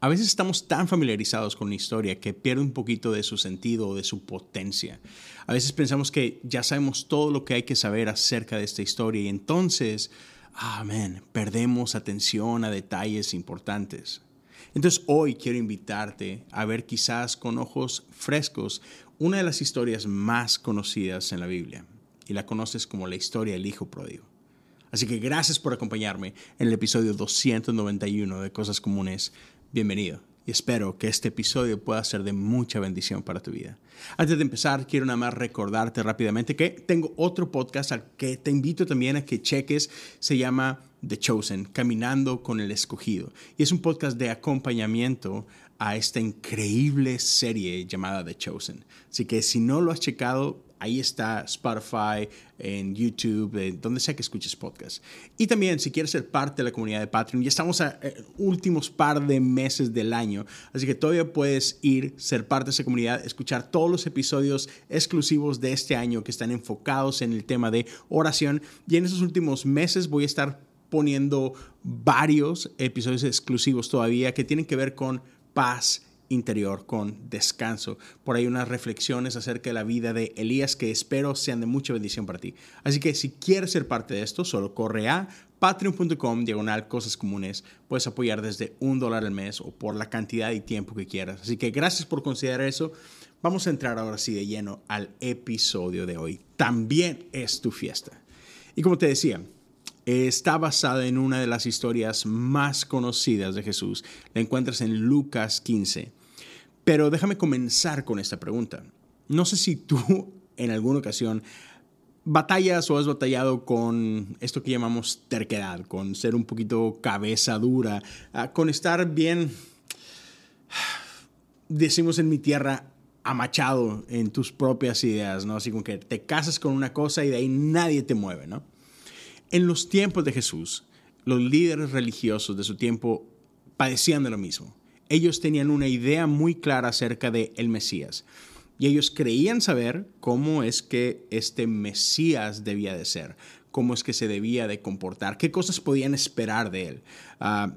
A veces estamos tan familiarizados con una historia que pierde un poquito de su sentido o de su potencia. A veces pensamos que ya sabemos todo lo que hay que saber acerca de esta historia y entonces, amén, perdemos atención a detalles importantes. Entonces hoy quiero invitarte a ver quizás con ojos frescos una de las historias más conocidas en la Biblia y la conoces como la historia del Hijo Pródigo. Así que gracias por acompañarme en el episodio 291 de Cosas Comunes. Bienvenido y espero que este episodio pueda ser de mucha bendición para tu vida. Antes de empezar, quiero nada más recordarte rápidamente que tengo otro podcast al que te invito también a que cheques. Se llama The Chosen, Caminando con el Escogido. Y es un podcast de acompañamiento a esta increíble serie llamada The Chosen. Así que si no lo has checado, ahí está Spotify, en YouTube, donde sea que escuches podcast. Y también, si quieres ser parte de la comunidad de Patreon, ya estamos a eh, últimos par de meses del año, así que todavía puedes ir, ser parte de esa comunidad, escuchar todos los episodios exclusivos de este año que están enfocados en el tema de oración. Y en esos últimos meses voy a estar poniendo varios episodios exclusivos todavía que tienen que ver con paz interior con descanso. Por ahí unas reflexiones acerca de la vida de Elías que espero sean de mucha bendición para ti. Así que si quieres ser parte de esto, solo corre a patreon.com diagonal cosas comunes. Puedes apoyar desde un dólar al mes o por la cantidad y tiempo que quieras. Así que gracias por considerar eso. Vamos a entrar ahora sí de lleno al episodio de hoy. También es tu fiesta. Y como te decía, está basada en una de las historias más conocidas de Jesús. La encuentras en Lucas 15. Pero déjame comenzar con esta pregunta. No sé si tú en alguna ocasión batallas o has batallado con esto que llamamos terquedad, con ser un poquito cabeza dura, ah, con estar bien, decimos en mi tierra, amachado en tus propias ideas, ¿no? Así como que te casas con una cosa y de ahí nadie te mueve, ¿no? En los tiempos de Jesús, los líderes religiosos de su tiempo padecían de lo mismo. Ellos tenían una idea muy clara acerca de el Mesías. Y ellos creían saber cómo es que este Mesías debía de ser, cómo es que se debía de comportar, qué cosas podían esperar de él, uh,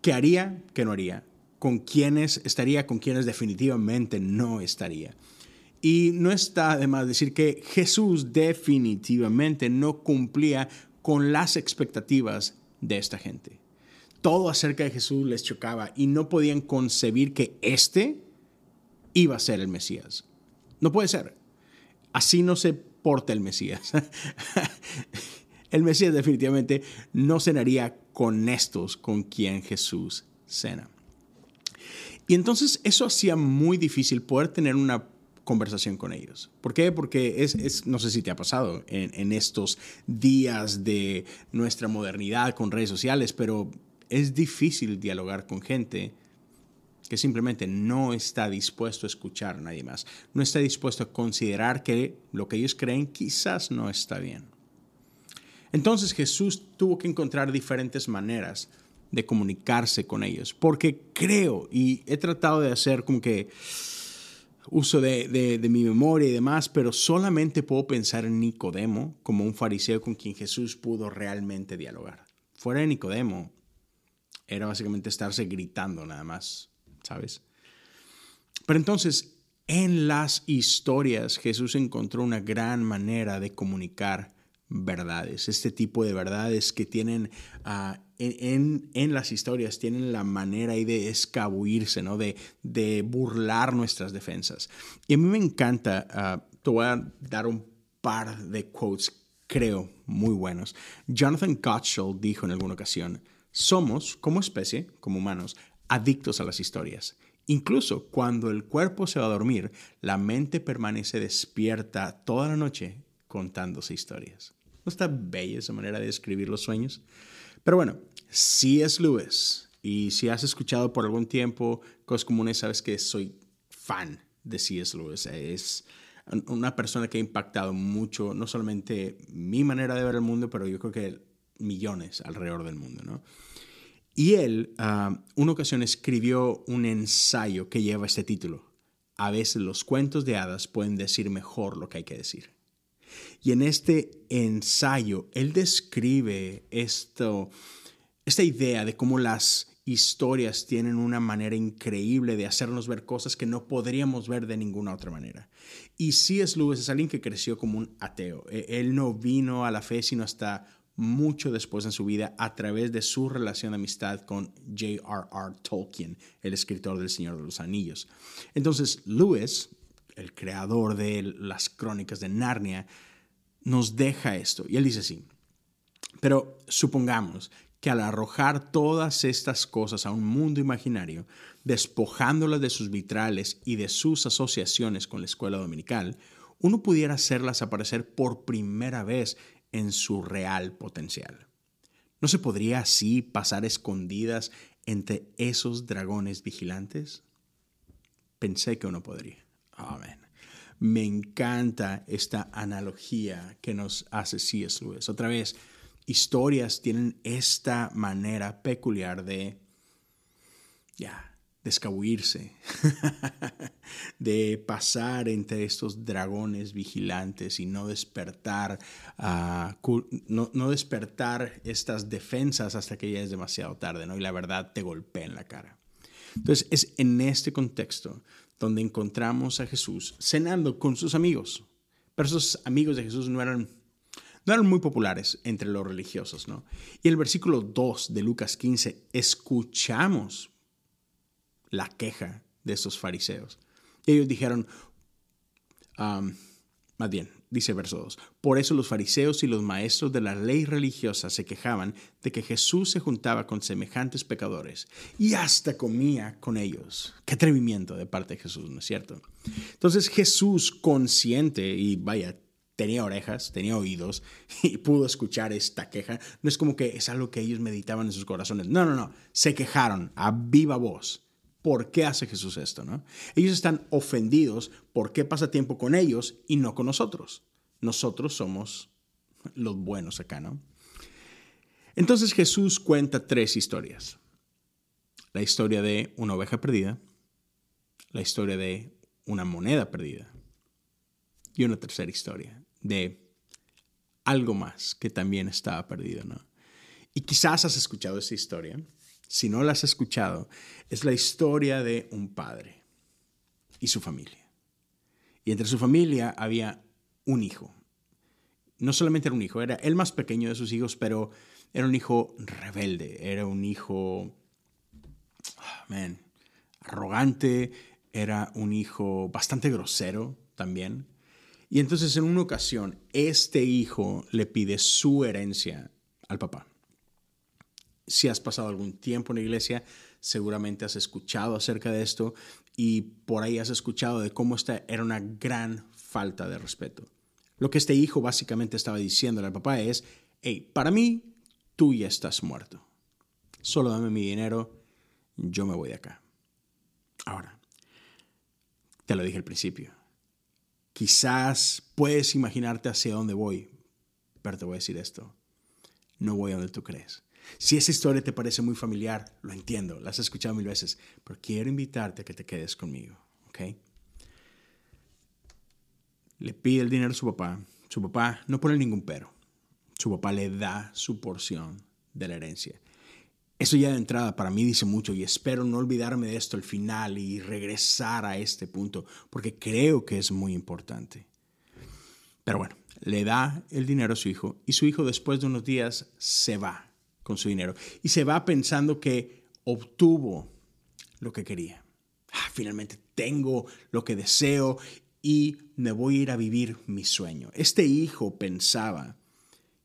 qué haría, qué no haría, con quiénes estaría, con quiénes definitivamente no estaría. Y no está de más decir que Jesús definitivamente no cumplía con las expectativas de esta gente. Todo acerca de Jesús les chocaba y no podían concebir que éste iba a ser el Mesías. No puede ser. Así no se porta el Mesías. el Mesías definitivamente no cenaría con estos con quien Jesús cena. Y entonces eso hacía muy difícil poder tener una conversación con ellos. ¿Por qué? Porque es, no sé si te ha pasado en, estos días de nuestra modernidad con redes sociales, pero es difícil dialogar con gente que simplemente no está dispuesto a escuchar a nadie más, no está dispuesto a considerar que lo que ellos creen quizás no está bien. Entonces Jesús tuvo que encontrar diferentes maneras de comunicarse con ellos, porque creo y he tratado de hacer como que uso de, mi memoria y demás, pero solamente puedo pensar en Nicodemo como un fariseo con quien Jesús pudo realmente dialogar. Fuera de Nicodemo, era básicamente estarse gritando nada más, ¿sabes? Pero entonces, en las historias, Jesús encontró una gran manera de comunicar verdades, este tipo de verdades que tienen ah, en, las historias, tienen la manera ahí de escabuirse, ¿no? de, de burlar nuestras defensas. Y a mí me encanta, ah, te voy a dar un par de quotes, creo, muy buenos. Jonathan Gottschall dijo en alguna ocasión, somos, como especie, como humanos, adictos a las historias. Incluso cuando el cuerpo se va a dormir, la mente permanece despierta toda la noche contándose historias. ¿No está bella esa manera de describir los sueños? Pero bueno, si es Lewis y si has escuchado por algún tiempo cosas comunes, sabes que soy fan de C.S. Lewis. Es una persona que ha impactado mucho, no solamente mi manera de ver el mundo, pero yo creo que millones alrededor del mundo. ¿no? Y él, uh, una ocasión, escribió un ensayo que lleva este título. A veces los cuentos de hadas pueden decir mejor lo que hay que decir. Y en este ensayo, él describe esto, esta idea de cómo las historias tienen una manera increíble de hacernos ver cosas que no podríamos ver de ninguna otra manera. Y C.S. Lewis es alguien que creció como un ateo. E, él no vino a la fe sino hasta mucho después en su vida a través de su relación de amistad con J.R.R. Tolkien, el escritor del Señor de los Anillos. Entonces, Lewis, el creador de las crónicas de Narnia, nos deja esto. Y él dice así, pero supongamos que al arrojar todas estas cosas a un mundo imaginario, despojándolas de sus vitrales y de sus asociaciones con la escuela dominical, uno pudiera hacerlas aparecer por primera vez en su real potencial. ¿No se podría así pasar escondidas entre esos dragones vigilantes? Pensé que uno podría. Amén. Me encanta esta analogía que nos hace C.S. Lewis. Otra vez, historias tienen esta manera peculiar de, ya, de pasar entre estos dragones vigilantes y no despertar, ah, no, no, despertar estas defensas hasta que ya es demasiado tarde, ¿no? Y la verdad te golpea en la cara. Entonces es en este contexto donde encontramos a Jesús cenando con sus amigos. Pero esos amigos de Jesús no eran no eran muy populares entre los religiosos, ¿no? Y el versículo 2 de Lucas 15, escuchamos la queja de estos fariseos. Y ellos dijeron, más bien, dice verso 2, por eso los fariseos y los maestros de la ley religiosa se quejaban de que Jesús se juntaba con semejantes pecadores y hasta comía con ellos. Qué atrevimiento de parte de Jesús, ¿no es cierto? Entonces Jesús consciente y vaya, tenía orejas, tenía oídos y pudo escuchar esta queja. No es como que es algo que ellos meditaban en sus corazones. No, no, no. Se quejaron a viva voz. ¿Por qué hace Jesús esto? ¿no? Ellos están ofendidos por qué pasa tiempo con ellos y no con nosotros. Nosotros somos los buenos acá, ¿no? Entonces Jesús cuenta tres historias. La historia de una oveja perdida, la historia de una moneda perdida y una tercera historia de algo más que también estaba perdido, ¿no? Y quizás has escuchado esa historia. Si no la has escuchado, es la historia de un padre y su familia. Y entre su familia había un hijo. No solamente era un hijo, era el más pequeño de sus hijos, pero era un hijo rebelde, era un hijo, ah, arrogante, era un hijo bastante grosero también. Y entonces en una ocasión, este hijo le pide su herencia al papá. Si has pasado algún tiempo en la iglesia, seguramente has escuchado acerca de esto y por ahí has escuchado de cómo esta era una gran falta de respeto. Lo que este hijo básicamente estaba diciéndole al papá es, hey, para mí, tú ya estás muerto. Solo dame mi dinero, yo me voy de acá. Ahora, te lo dije al principio, Quizás puedes imaginarte hacia dónde voy, pero te voy a decir esto. No voy a donde tú crees. Si esa historia te parece muy familiar, lo entiendo, la has escuchado mil veces, pero quiero invitarte a que te quedes conmigo, ¿ok? Le pide el dinero a su papá. Su papá no pone ningún pero. Su papá le da su porción de la herencia. Eso ya de entrada para mí dice mucho y espero no olvidarme de esto al final y regresar a este punto porque creo que es muy importante. Pero bueno, le da el dinero a su hijo y su hijo después de unos días se va con su dinero y se va pensando que obtuvo lo que quería. Ah, finalmente tengo lo que deseo y me voy a ir a vivir mi sueño. Este hijo pensaba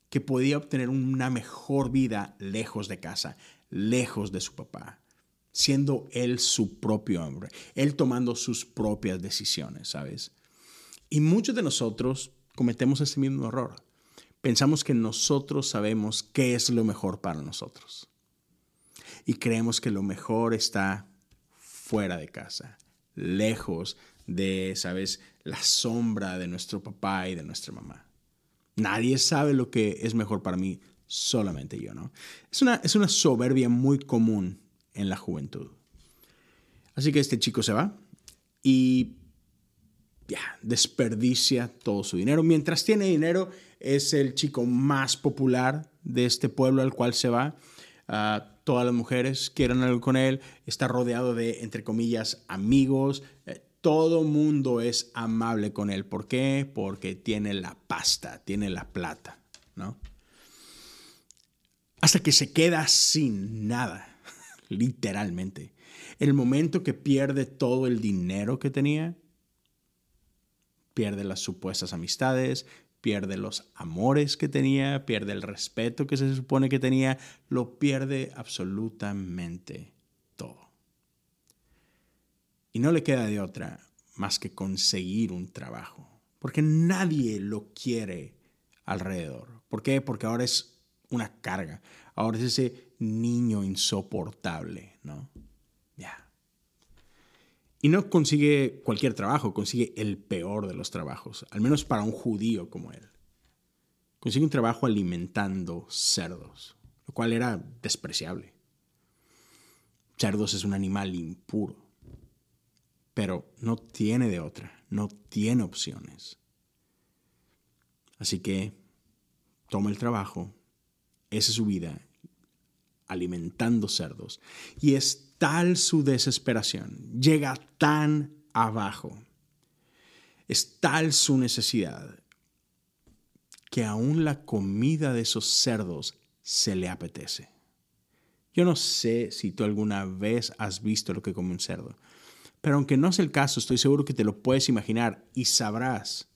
que podía obtener una mejor vida lejos de casa, lejos de su papá, siendo él su propio hombre, él tomando sus propias decisiones, ¿sabes? Y muchos de nosotros cometemos ese mismo error. Pensamos que nosotros sabemos qué es lo mejor para nosotros. Y creemos que lo mejor está fuera de casa, lejos de, ¿sabes?, la sombra de nuestro papá y de nuestra mamá. Nadie sabe lo que es mejor para mí, solamente yo, ¿no? Es una, es una soberbia muy común en la juventud. Así que este chico se va y ya, desperdicia todo su dinero. Mientras tiene dinero, es el chico más popular de este pueblo al cual se va. Ah, todas las mujeres quieren algo con él, está rodeado de, entre comillas, amigos. Eh, todo mundo es amable con él. ¿Por qué? Porque tiene la pasta, tiene la plata, ¿no? Hasta que se queda sin nada, literalmente. El momento que pierde todo el dinero que tenía, pierde las supuestas amistades, pierde los amores que tenía, pierde el respeto que se supone que tenía, lo pierde absolutamente todo. Y no le queda de otra más que conseguir un trabajo, porque nadie lo quiere alrededor. ¿Por qué? Porque ahora es una carga, ahora es ese niño insoportable, ¿no? Y no consigue cualquier trabajo, consigue el peor de los trabajos, al menos para un judío como él. Consigue un trabajo alimentando cerdos, lo cual era despreciable. Cerdos es un animal impuro, pero no tiene de otra, no tiene opciones. Así que toma el trabajo, esa es su vida, alimentando cerdos. Y es tal su desesperación, llega tan abajo, es tal su necesidad, que aún la comida de esos cerdos se le apetece. Yo no sé si tú alguna vez has visto lo que come un cerdo, pero aunque no es el caso, estoy seguro que te lo puedes imaginar y sabrás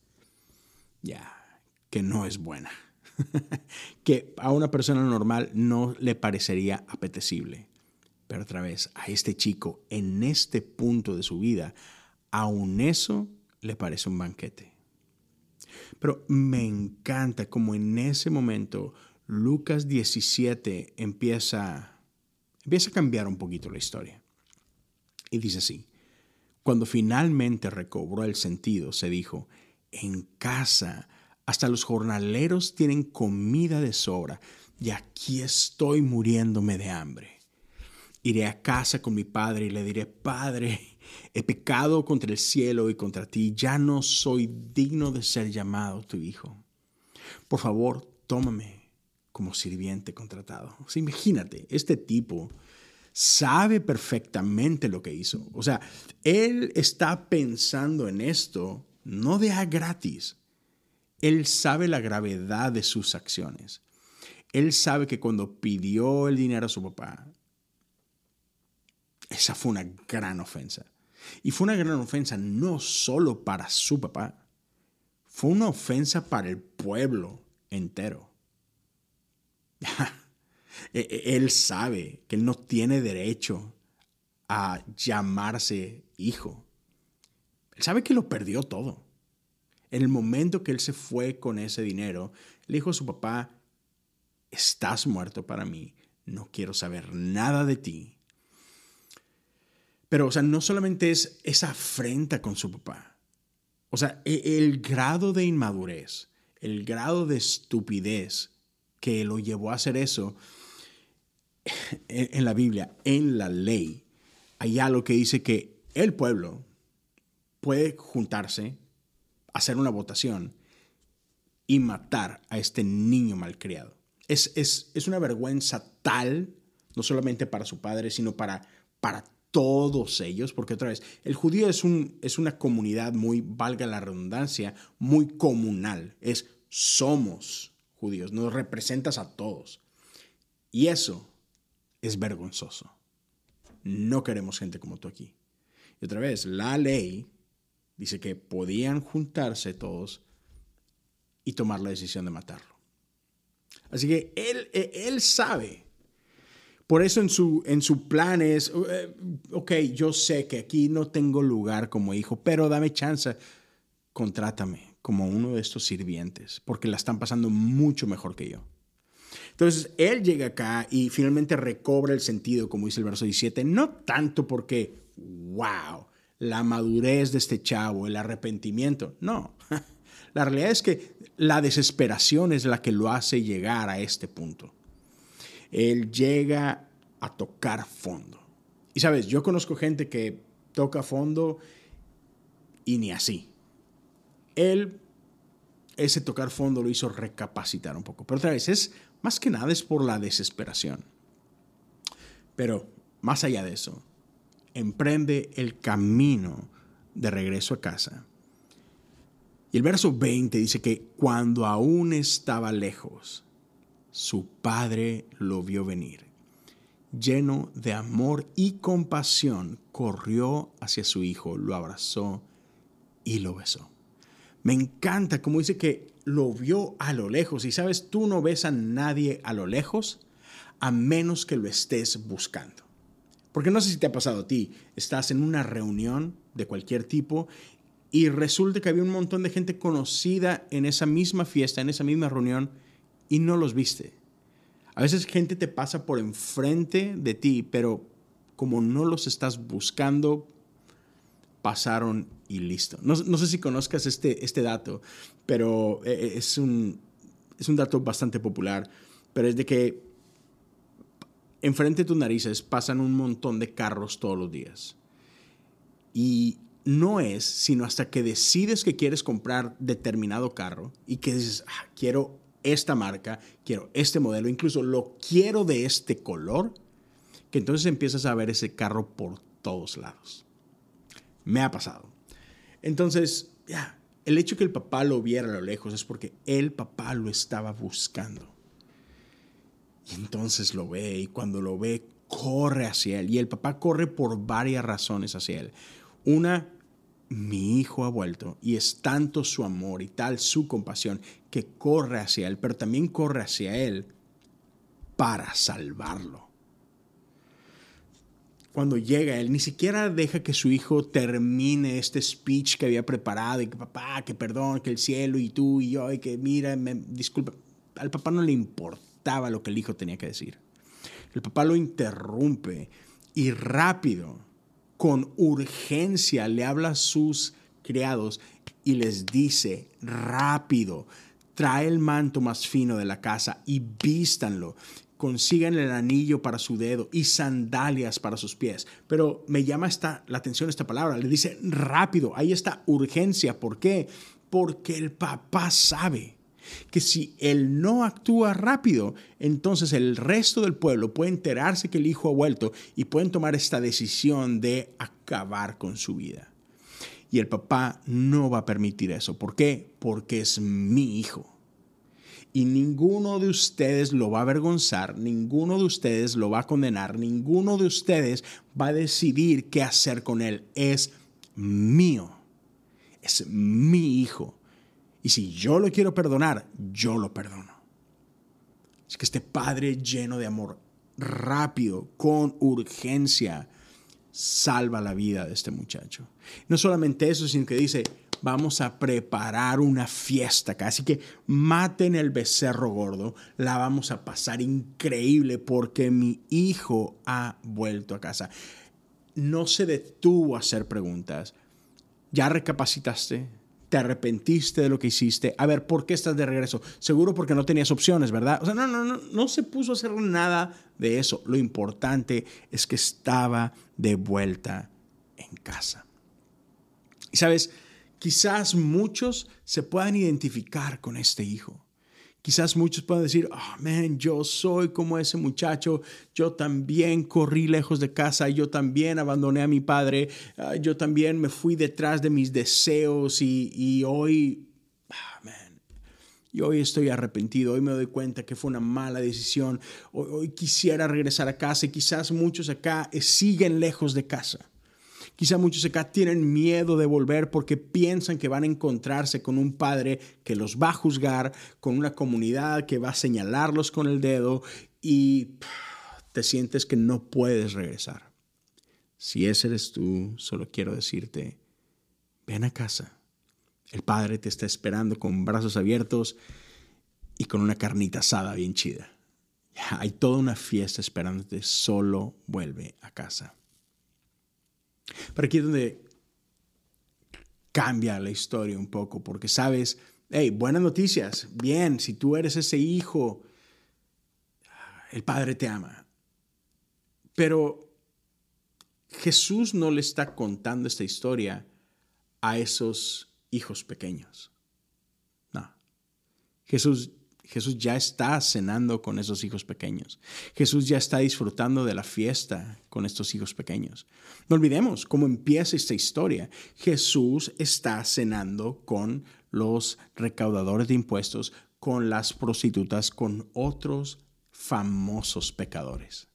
ya que no es buena, que a una persona normal no le parecería apetecible. Pero otra vez, a este chico, en este punto de su vida, aún eso le parece un banquete. Pero me encanta como en ese momento Lucas 17 empieza, empieza a cambiar un poquito la historia. Y dice así, cuando finalmente recobró el sentido, se dijo, en casa hasta los jornaleros tienen comida de sobra y aquí estoy muriéndome de hambre. Iré a casa con mi padre y le diré, Padre, he pecado contra el cielo y contra ti, ya no soy digno de ser llamado tu hijo. Por favor, tómame como sirviente contratado. imagínate, este tipo sabe perfectamente lo que hizo. O sea, él está pensando en esto no de a gratis. Él sabe la gravedad de sus acciones. Él sabe que cuando pidió el dinero a su papá, esa fue una gran ofensa. Y fue una gran ofensa no solo para su papá, fue una ofensa para el pueblo entero. E, e, él sabe que él no tiene derecho a llamarse hijo. Él sabe que lo perdió todo. En el momento que él se fue con ese dinero, le dijo a su papá, estás muerto para mí, no quiero saber nada de ti, pero, o sea, no solamente es esa afrenta con su papá. O sea, e, el grado de inmadurez, el grado de estupidez que lo llevó a hacer eso en la Biblia, en la ley, hay algo que dice que el pueblo puede juntarse, hacer una votación y matar a este niño malcriado. Es, es, es una vergüenza tal, no solamente para su padre, sino para, para todos ellos, porque otra vez, el judío es, un, es una comunidad muy, valga la redundancia, muy comunal. Es somos judíos, nos representas a todos. Y eso es vergonzoso. No queremos gente como tú aquí. Y otra vez, la ley dice que podían juntarse todos y tomar la decisión de matarlo. Así que él, él sabe por eso en su, en su plan es, eh, ok, yo sé que aquí no tengo lugar como hijo, pero dame chance, contrátame como uno de estos sirvientes, porque la están pasando mucho mejor que yo. Entonces, él llega acá y finalmente recobra el sentido, como dice el verso 17, no tanto porque, wow, la madurez de este chavo, el arrepentimiento, no. La realidad es que la desesperación es la que lo hace llegar a este punto. Él llega a tocar fondo. Y sabes, yo conozco gente que toca fondo y ni así. Él, ese tocar fondo lo hizo recapacitar un poco. Pero otra vez, es más que nada es por la desesperación. Pero más allá de eso, emprende el camino de regreso a casa. Y el verso 20 dice que cuando aún estaba lejos, su padre lo vio venir. Lleno de amor y compasión, corrió hacia su hijo, lo abrazó y lo besó. Me encanta como dice que lo vio a lo lejos. Y sabes, tú no ves a nadie a lo lejos a menos que lo estés buscando. Porque no sé si te ha pasado a ti, estás en una reunión de cualquier tipo y resulta que había un montón de gente conocida en esa misma fiesta, en esa misma reunión, y no los viste. A veces gente te pasa por enfrente de ti, pero como no los estás buscando, pasaron y listo. No, sé si conozcas este, este dato, pero eh, eh, es un, es un dato bastante popular, pero es de que enfrente de tus narices pasan un montón de carros todos los días. Y no es sino hasta que decides que quieres comprar determinado carro y que dices, ah, quiero esta marca, quiero este modelo, incluso lo quiero de este color, que entonces empiezas a ver ese carro por todos lados. Me ha pasado. Entonces, ya, el hecho que el papá lo viera a lo lejos es porque el papá lo estaba buscando. Y entonces lo ve y cuando lo ve, corre hacia él. Y el papá corre por varias razones hacia él. Una, mi hijo ha vuelto y es tanto su amor y tal su compasión que corre hacia él, pero también corre hacia él para salvarlo. Cuando llega él, ni siquiera deja que su hijo termine este speech que había preparado y que papá, que perdón, que el cielo y tú y yo y que mira, me, disculpa. Al papá no le importaba lo que el hijo tenía que decir. El papá lo interrumpe y rápido con urgencia le habla a sus criados y les dice, rápido, trae el manto más fino de la casa y vístanlo. Consigan el anillo para su dedo y sandalias para sus pies. Pero me llama esta, la atención esta palabra. Le dice rápido. Ahí está urgencia. ¿Por qué? Porque el papá sabe que si él no actúa rápido, entonces el resto del pueblo puede enterarse que el hijo ha vuelto y pueden tomar esta decisión de acabar con su vida. Y el papá no va a permitir eso. ¿Por qué? Porque es mi hijo. Y ninguno de ustedes lo va a avergonzar, ninguno de ustedes lo va a condenar, ninguno de ustedes va a decidir qué hacer con él. Es mío. Es mi hijo. Y si yo lo quiero perdonar, yo lo perdono. Es que este Padre lleno de amor, rápido, con urgencia, salva la vida de este muchacho. No solamente eso, sino que dice, vamos a preparar una fiesta acá. Así que maten el becerro gordo, la vamos a pasar increíble porque mi hijo ha vuelto a casa. No se detuvo a hacer preguntas. ¿Ya recapacitaste? Te arrepentiste de lo que hiciste. A ver, ¿por qué estás de regreso? Seguro porque no tenías opciones, ¿verdad? O sea, no, no, no, no se puso a hacer nada de eso. Lo importante es que estaba de vuelta en casa. Y sabes, quizás muchos se puedan identificar con este hijo. Quizás muchos puedan decir, oh, man, yo soy como ese muchacho, yo también corrí lejos de casa, yo también abandoné a mi padre, ah, yo también me fui detrás de mis deseos y, hoy, oh, man, y hoy estoy arrepentido, hoy me doy cuenta que fue una mala decisión, hoy, hoy quisiera regresar a casa y quizás muchos acá siguen lejos de casa. Quizá muchos acá tienen miedo de volver porque piensan que van a encontrarse con un padre que los va a juzgar, con una comunidad que va a señalarlos con el dedo y te sientes que no puedes regresar. Si ese eres tú, solo quiero decirte, ven a casa. El Padre te está esperando con brazos abiertos y con una carnita asada bien chida. Hay toda una fiesta esperándote, solo vuelve a casa. Pero aquí es donde cambia la historia un poco, porque sabes, hey, buenas noticias, bien, si tú eres ese hijo, el Padre te ama. Pero Jesús no le está contando esta historia a esos hijos pequeños. No. Jesús, Jesús ya está cenando con esos hijos pequeños. Jesús ya está disfrutando de la fiesta con estos hijos pequeños. No olvidemos cómo empieza esta historia. Jesús está cenando con los recaudadores de impuestos, con las prostitutas, con otros famosos pecadores.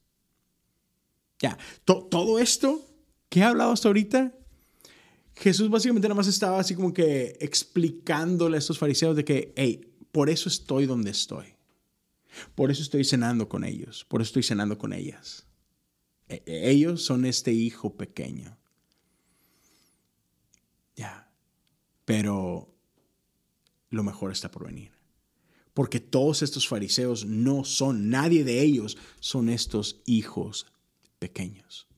Ya, todo esto que he hablado hasta ahorita, Jesús básicamente nada más estaba así como que explicándole a estos fariseos de que, hey, por eso estoy donde estoy. Por eso estoy cenando con ellos. Por eso estoy cenando con ellas. E, e, ellos son este hijo pequeño. Ya. Pero lo mejor está por venir. Porque todos estos fariseos no son, nadie de ellos son estos hijos pequeños.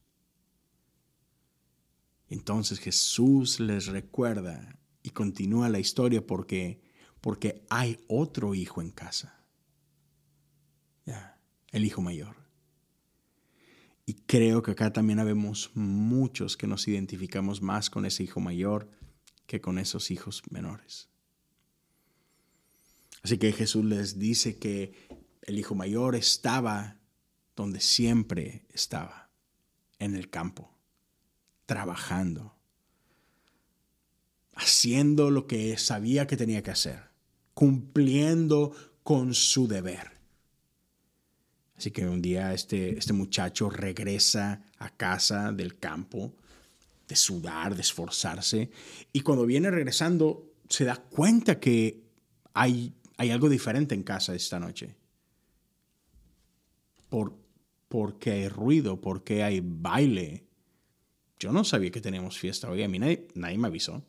Entonces Jesús les recuerda y continúa la historia porque, porque hay otro hijo en casa. Ya, el hijo mayor. Y creo que acá también habemos muchos que nos identificamos más con ese hijo mayor que con esos hijos menores. Así que Jesús les dice que el hijo mayor estaba donde siempre estaba, en el campo trabajando, haciendo lo que sabía que tenía que hacer, cumpliendo con su deber. Así que un día este, este muchacho regresa a casa del campo, de sudar, de esforzarse, y cuando viene regresando se da cuenta que hay, hay algo diferente en casa esta noche. Por, porque hay ruido, porque hay baile, yo no sabía que teníamos fiesta hoy. A mí nadie, me avisó.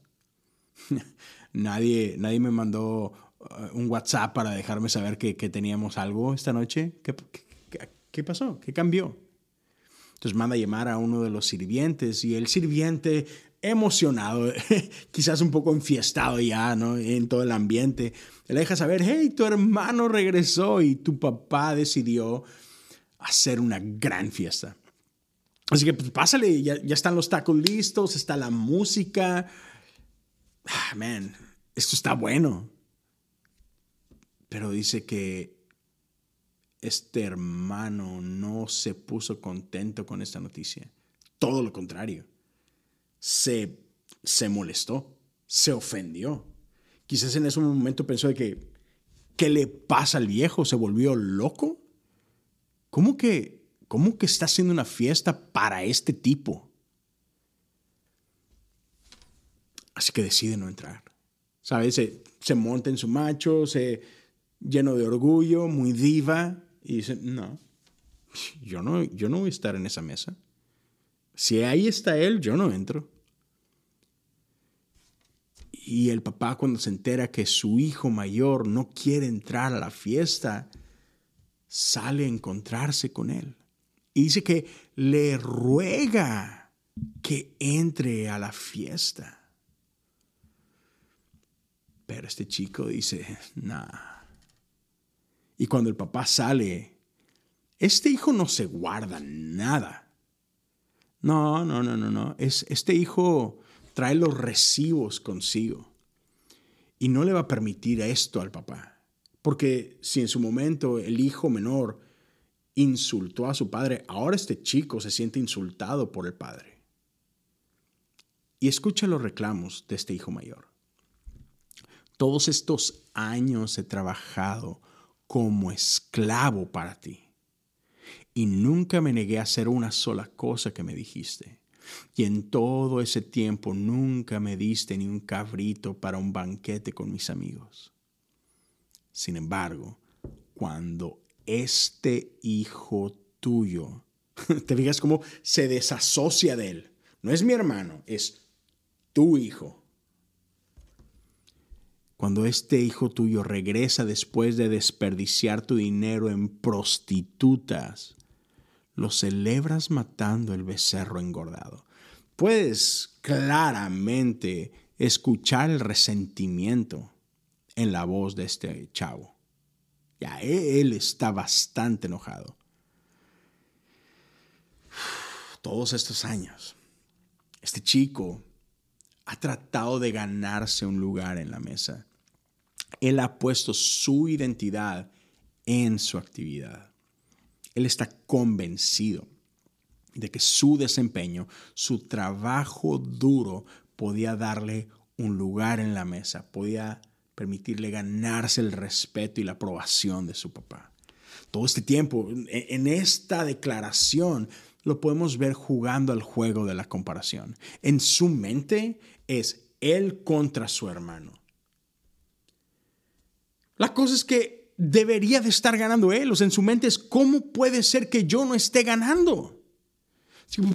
nadie, nadie me mandó un WhatsApp para dejarme saber que, teníamos algo esta noche. ¿Qué, ¿Qué, pasó? ¿Qué cambió? Entonces manda a llamar a uno de los sirvientes y el sirviente emocionado, quizás un poco enfiestado ya, ¿no? En todo el ambiente, le deja saber, hey, tu hermano regresó y tu papá decidió hacer una gran fiesta. Así que pues, pásale, ya, están los tacos listos, está la música. Ah, man, esto está bueno. Pero dice que este hermano no se puso contento con esta noticia. Todo lo contrario. Se, se molestó, se ofendió. Quizás en ese momento pensó de que, ¿qué le pasa al viejo? ¿Se volvió loco? ¿Cómo que ¿Cómo que está haciendo una fiesta para este tipo? Así que decide no entrar. ¿Sabes? Se, monta en su macho, se lleno de orgullo, muy diva, y dice, no, yo no, yo no voy a estar en esa mesa. Si ahí está él, yo no entro. Y el papá cuando se entera que su hijo mayor no quiere entrar a la fiesta, sale a encontrarse con él. Y dice que le ruega que entre a la fiesta. Pero este chico dice, nah. Y cuando el papá sale, este hijo no se guarda nada. No, no, no, no, no. Es, este hijo trae los recibos consigo. Y no le va a permitir esto al papá. Porque si en su momento el hijo menor insultó a su padre, ahora este chico se siente insultado por el padre. Y escucha los reclamos de este hijo mayor. Todos estos años he trabajado como esclavo para ti y nunca me negué a hacer una sola cosa que me dijiste. Y en todo ese tiempo nunca me diste ni un cabrito para un banquete con mis amigos. Sin embargo, cuando este hijo tuyo. Te fijas cómo se desasocia de él. No es mi hermano, es tu hijo. Cuando este hijo tuyo regresa después de desperdiciar tu dinero en prostitutas, lo celebras matando el becerro engordado. Puedes claramente escuchar el resentimiento en la voz de este chavo. Ya él está bastante enojado. Todos estos años, este chico ha tratado de ganarse un lugar en la mesa. Él ha puesto su identidad en su actividad. Él está convencido de que su desempeño, su trabajo duro podía darle un lugar en la mesa, podía permitirle ganarse el respeto y la aprobación de su papá. Todo este tiempo, en esta declaración, lo podemos ver jugando al juego de la comparación. En su mente es él contra su hermano. La cosa es que debería de estar ganando él. O sea, en su mente es, ¿cómo puede ser que yo no esté ganando?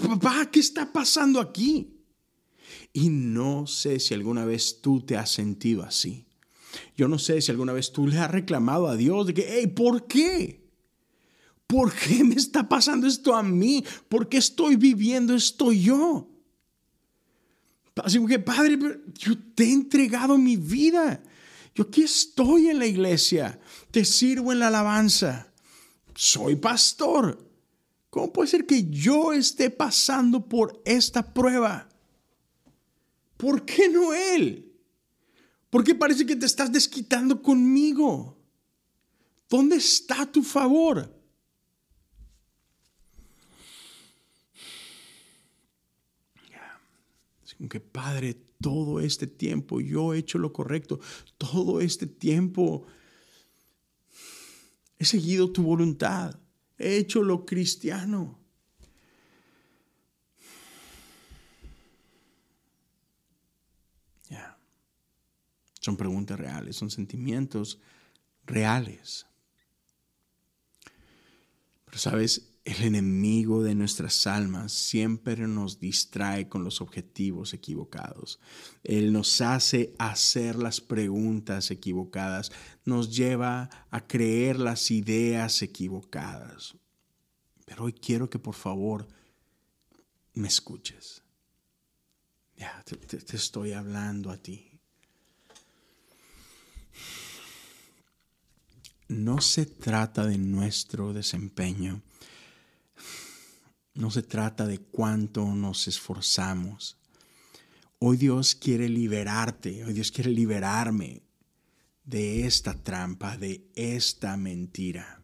Papá, ¿qué está pasando aquí? Y no sé si alguna vez tú te has sentido así. Yo no sé si alguna vez tú le has reclamado a Dios de que, hey, ¿por qué? ¿Por qué me está pasando esto a mí? ¿Por qué estoy viviendo esto yo? Así que, Padre, yo te he entregado mi vida. Yo aquí estoy en la iglesia. Te sirvo en la alabanza. Soy pastor. ¿Cómo puede ser que yo esté pasando por esta prueba? ¿Por qué no Él? ¿Por qué parece que te estás desquitando conmigo? ¿Dónde está tu favor? Que Padre, todo este tiempo yo he hecho lo correcto, todo este tiempo he seguido tu voluntad he hecho lo cristiano. Ya. Son preguntas reales, son sentimientos reales. Pero sabes, el enemigo de nuestras almas siempre nos distrae con los objetivos equivocados. Él nos hace hacer las preguntas equivocadas, nos lleva a creer las ideas equivocadas. Pero hoy quiero que por favor me escuches. Ya, te, te estoy hablando a ti. No se trata de nuestro desempeño no se trata de cuánto nos esforzamos. Hoy Dios quiere liberarte, hoy Dios quiere liberarme de esta trampa, de esta mentira.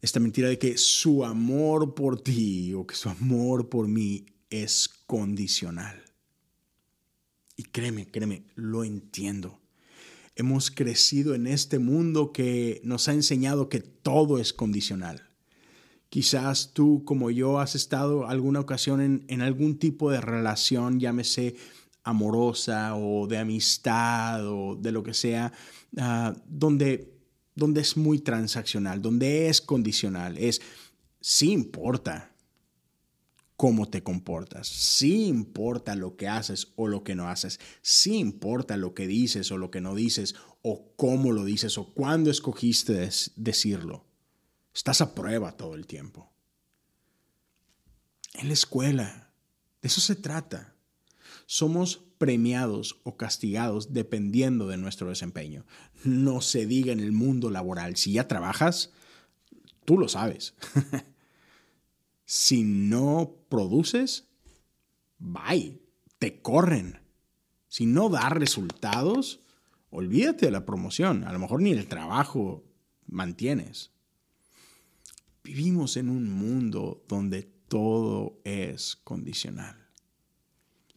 Esta mentira de que su amor por ti o que su amor por mí es condicional. Y créeme, créeme, lo entiendo. Hemos crecido en este mundo que nos ha enseñado que todo es condicional. Quizás tú, como yo, has estado alguna ocasión en, algún tipo de relación, llámese amorosa o de amistad o de lo que sea, ah, donde, donde es muy transaccional, donde es condicional, es sí importa cómo te comportas, sí importa lo que haces o lo que no haces, sí importa lo que dices o lo que no dices, o cómo lo dices o cuándo escogiste decirlo. Estás a prueba todo el tiempo. En la escuela, de eso se trata. Somos premiados o castigados dependiendo de nuestro desempeño. No se diga en el mundo laboral, si ya trabajas, tú lo sabes. si no produces, bye, te corren. Si no da resultados, olvídate de la promoción. A lo mejor ni el trabajo mantienes. Vivimos en un mundo donde todo es condicional.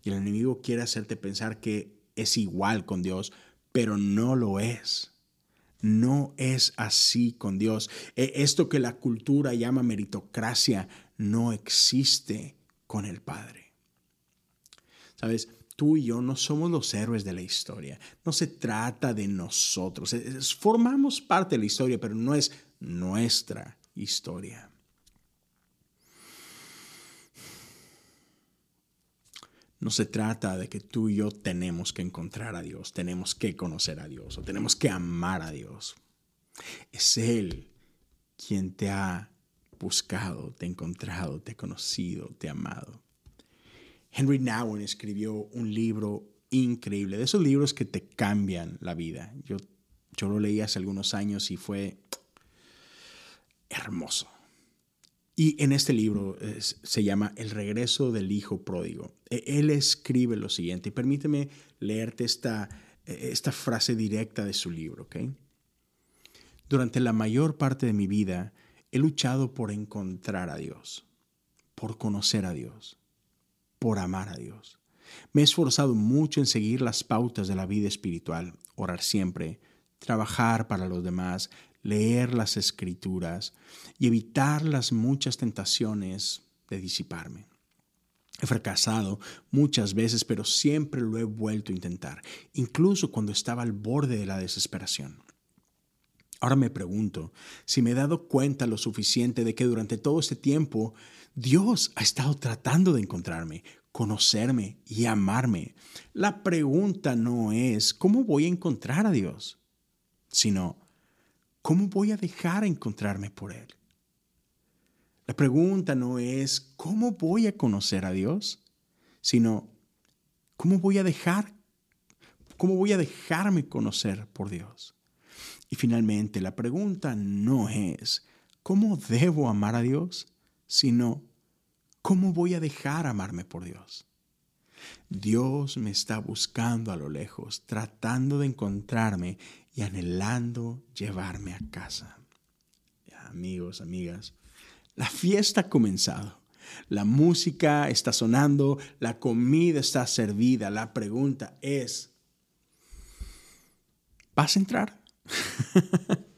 Y el enemigo quiere hacerte pensar que es igual con Dios, pero no lo es. No es así con Dios. E, esto que la cultura llama meritocracia no existe con el Padre. Sabes, tú y yo no somos los héroes de la historia. No se trata de nosotros. formamos parte de la historia, pero no es nuestra historia. No se trata de que tú y yo tenemos que encontrar a Dios, tenemos que conocer a Dios o tenemos que amar a Dios. Es Él quien te ha buscado, te ha encontrado, te ha conocido, te ha amado. Henry Nouwen escribió un libro increíble, de esos libros que te cambian la vida. Yo, yo lo leí hace algunos años y fue hermoso. Y en este libro se llama El regreso del hijo pródigo. E, él escribe lo siguiente, y permíteme leerte esta, e, esta frase directa de su libro. Durante la mayor parte de mi vida he luchado por encontrar a Dios, por conocer a Dios, por amar a Dios. Me he esforzado mucho en seguir las pautas de la vida espiritual, orar siempre, trabajar para los demás, leer las escrituras y evitar las muchas tentaciones de disiparme. He fracasado muchas veces, pero siempre lo he vuelto a intentar, incluso cuando estaba al borde de la desesperación. Ahora me pregunto si me he dado cuenta lo suficiente de que durante todo este tiempo Dios ha estado tratando de encontrarme, conocerme y amarme. La pregunta no es cómo voy a encontrar a Dios, sino cómo voy a dejar encontrarme por Él. La pregunta no es cómo voy a conocer a Dios, sino cómo voy a dejar, cómo voy a dejarme conocer por Dios. Y finalmente, la pregunta no es cómo debo amar a Dios, sino cómo voy a dejar amarme por Dios. Dios me está buscando a lo lejos, tratando de encontrarme y anhelando llevarme a casa. amigos, amigas, la fiesta ha comenzado. La música está sonando, la comida está servida. La pregunta es, ¿vas a entrar?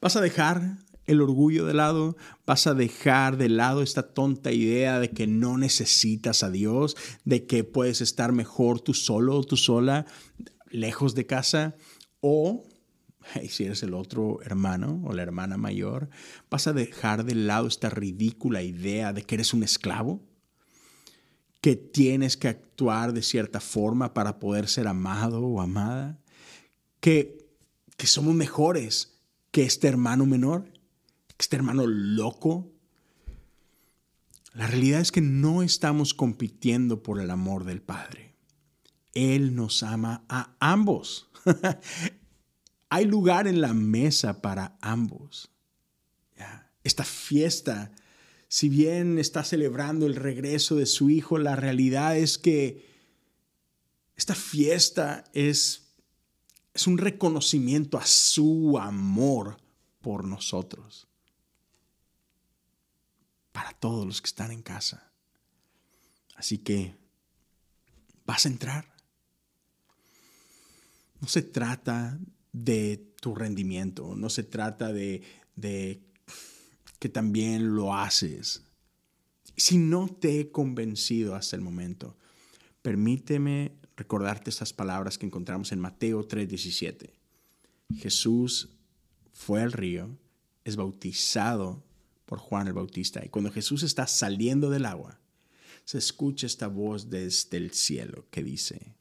¿Vas a dejar el orgullo de lado? ¿Vas a dejar de lado esta tonta idea de que no necesitas a Dios, de que puedes estar mejor tú solo tú sola, lejos de casa? ¿O si eres el otro hermano o la hermana mayor, vas a dejar de lado esta ridícula idea de que eres un esclavo, que tienes que actuar de cierta forma para poder ser amado o amada, que, que somos mejores que este hermano menor, este hermano loco. La realidad es que no estamos compitiendo por el amor del Padre. Él nos ama a ambos. Hay lugar en la mesa para ambos. Esta fiesta, si bien está celebrando el regreso de su hijo, la realidad es que esta fiesta es, es un reconocimiento a su amor por nosotros. Para todos los que están en casa. Así que, ¿vas a entrar? No se trata de tu rendimiento, no se trata de, que también lo haces. Si no te he convencido hasta el momento, permíteme recordarte estas palabras que encontramos en Mateo 3:17. Jesús fue al río, es bautizado por Juan el Bautista, y cuando Jesús está saliendo del agua, se escucha esta voz desde el cielo que dice,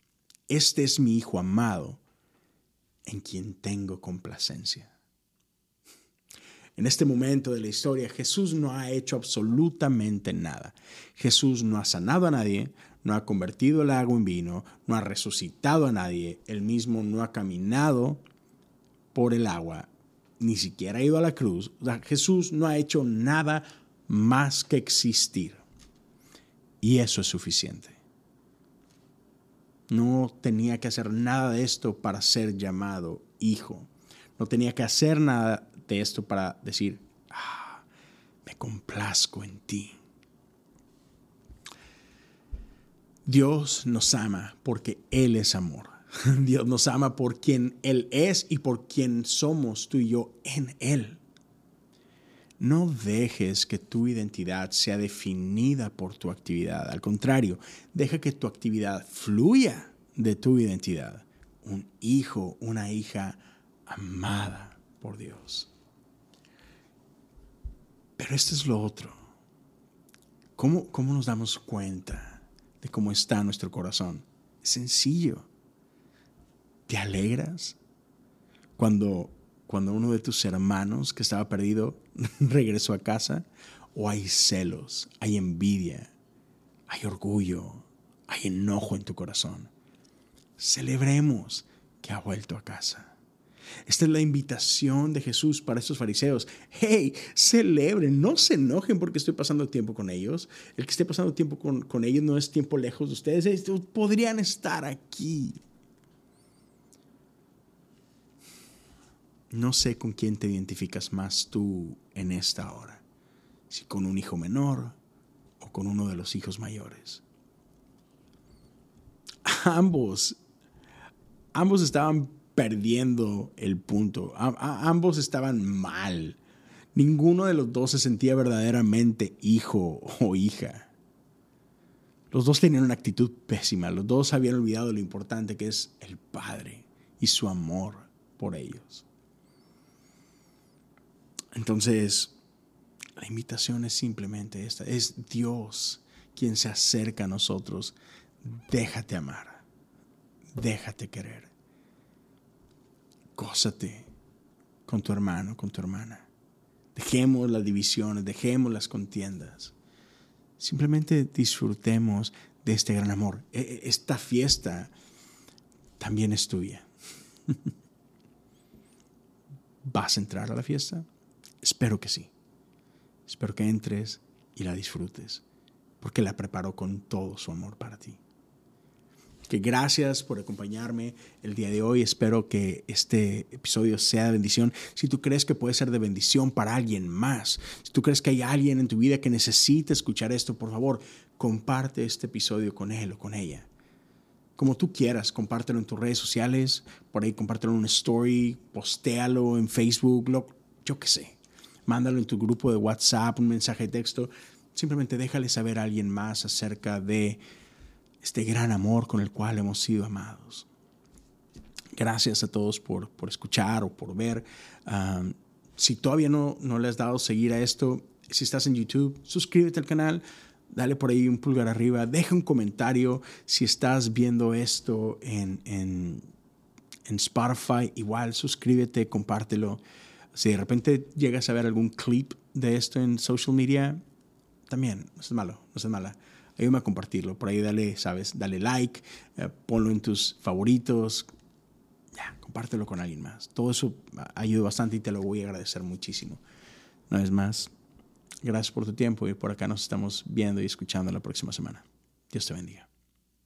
Este es mi Hijo amado, en quien tengo complacencia. En este momento de la historia, Jesús no ha hecho absolutamente nada. Jesús no ha sanado a nadie, no ha convertido el agua en vino, no ha resucitado a nadie, él mismo no ha caminado por el agua, ni siquiera ha ido a la cruz. Jesús no ha hecho nada más que existir. Y eso es suficiente. No tenía que hacer nada de esto para ser llamado hijo. No tenía que hacer nada de esto para decir, ah, me complazco en ti. Dios nos ama porque Él es amor. Dios nos ama por quien Él es y por quien somos tú y yo en Él. No dejes que tu identidad sea definida por tu actividad. Al contrario, deja que tu actividad fluya de tu identidad. Un hijo, una hija amada por Dios. Pero esto es lo otro. ¿Cómo, cómo nos damos cuenta de cómo está nuestro corazón? Es sencillo. ¿Te alegras cuando cuando uno de tus hermanos que estaba perdido regresó a casa? ¿O hay celos, hay envidia, hay orgullo, hay enojo en tu corazón? Celebremos que ha vuelto a casa. Esta es la invitación de Jesús para estos fariseos. Hey, celebren, no se enojen porque estoy pasando tiempo con ellos. El que esté pasando tiempo con, con ellos no es tiempo lejos de ustedes. Podrían estar aquí. No sé con quién te identificas más tú en esta hora, si con un hijo menor o con uno de los hijos mayores. Ambos, ambos estaban perdiendo el punto, ambos estaban mal. Ninguno de los dos se sentía verdaderamente hijo o hija. Los dos tenían una actitud pésima, los dos habían olvidado lo importante que es el Padre y su amor por ellos. Entonces, la invitación es simplemente esta. Es Dios quien se acerca a nosotros. Déjate amar. Déjate querer. Gózate con tu hermano, con tu hermana. Dejemos las divisiones, dejemos las contiendas. Simplemente disfrutemos de este gran amor. E, e, esta fiesta también es tuya. ¿Vas a entrar a la fiesta? Espero que sí. Espero que entres y la disfrutes, porque la preparó con todo su amor para ti. Que gracias por acompañarme el día de hoy. Espero que este episodio sea de bendición. Si tú crees que puede ser de bendición para alguien más, si tú crees que hay alguien en tu vida que necesita escuchar esto, por favor, comparte este episodio con él o con ella. Como tú quieras, compártelo en tus redes sociales, por ahí compártelo en una story, postéalo en Facebook, lo, yo qué sé mándalo en tu grupo de WhatsApp, un mensaje de texto. Simplemente déjale saber a alguien más acerca de este gran amor con el cual hemos sido amados. Gracias a todos por, por escuchar o por ver. si todavía no, no le has dado seguir a esto, si estás en YouTube, suscríbete al canal, dale por ahí un pulgar arriba, deja un comentario. Si estás viendo esto en, en, en Spotify, igual suscríbete, compártelo. Si de repente llegas a ver algún clip de esto en social media, también, no es malo, no es mala. Ayúdame a compartirlo. Por ahí dale, sabes, dale like, eh, ponlo en tus favoritos. Ya, compártelo con alguien más. Todo eso ayuda bastante y te lo voy a agradecer muchísimo. Una vez más, gracias por tu tiempo y por acá nos estamos viendo y escuchando la próxima semana. Dios te bendiga.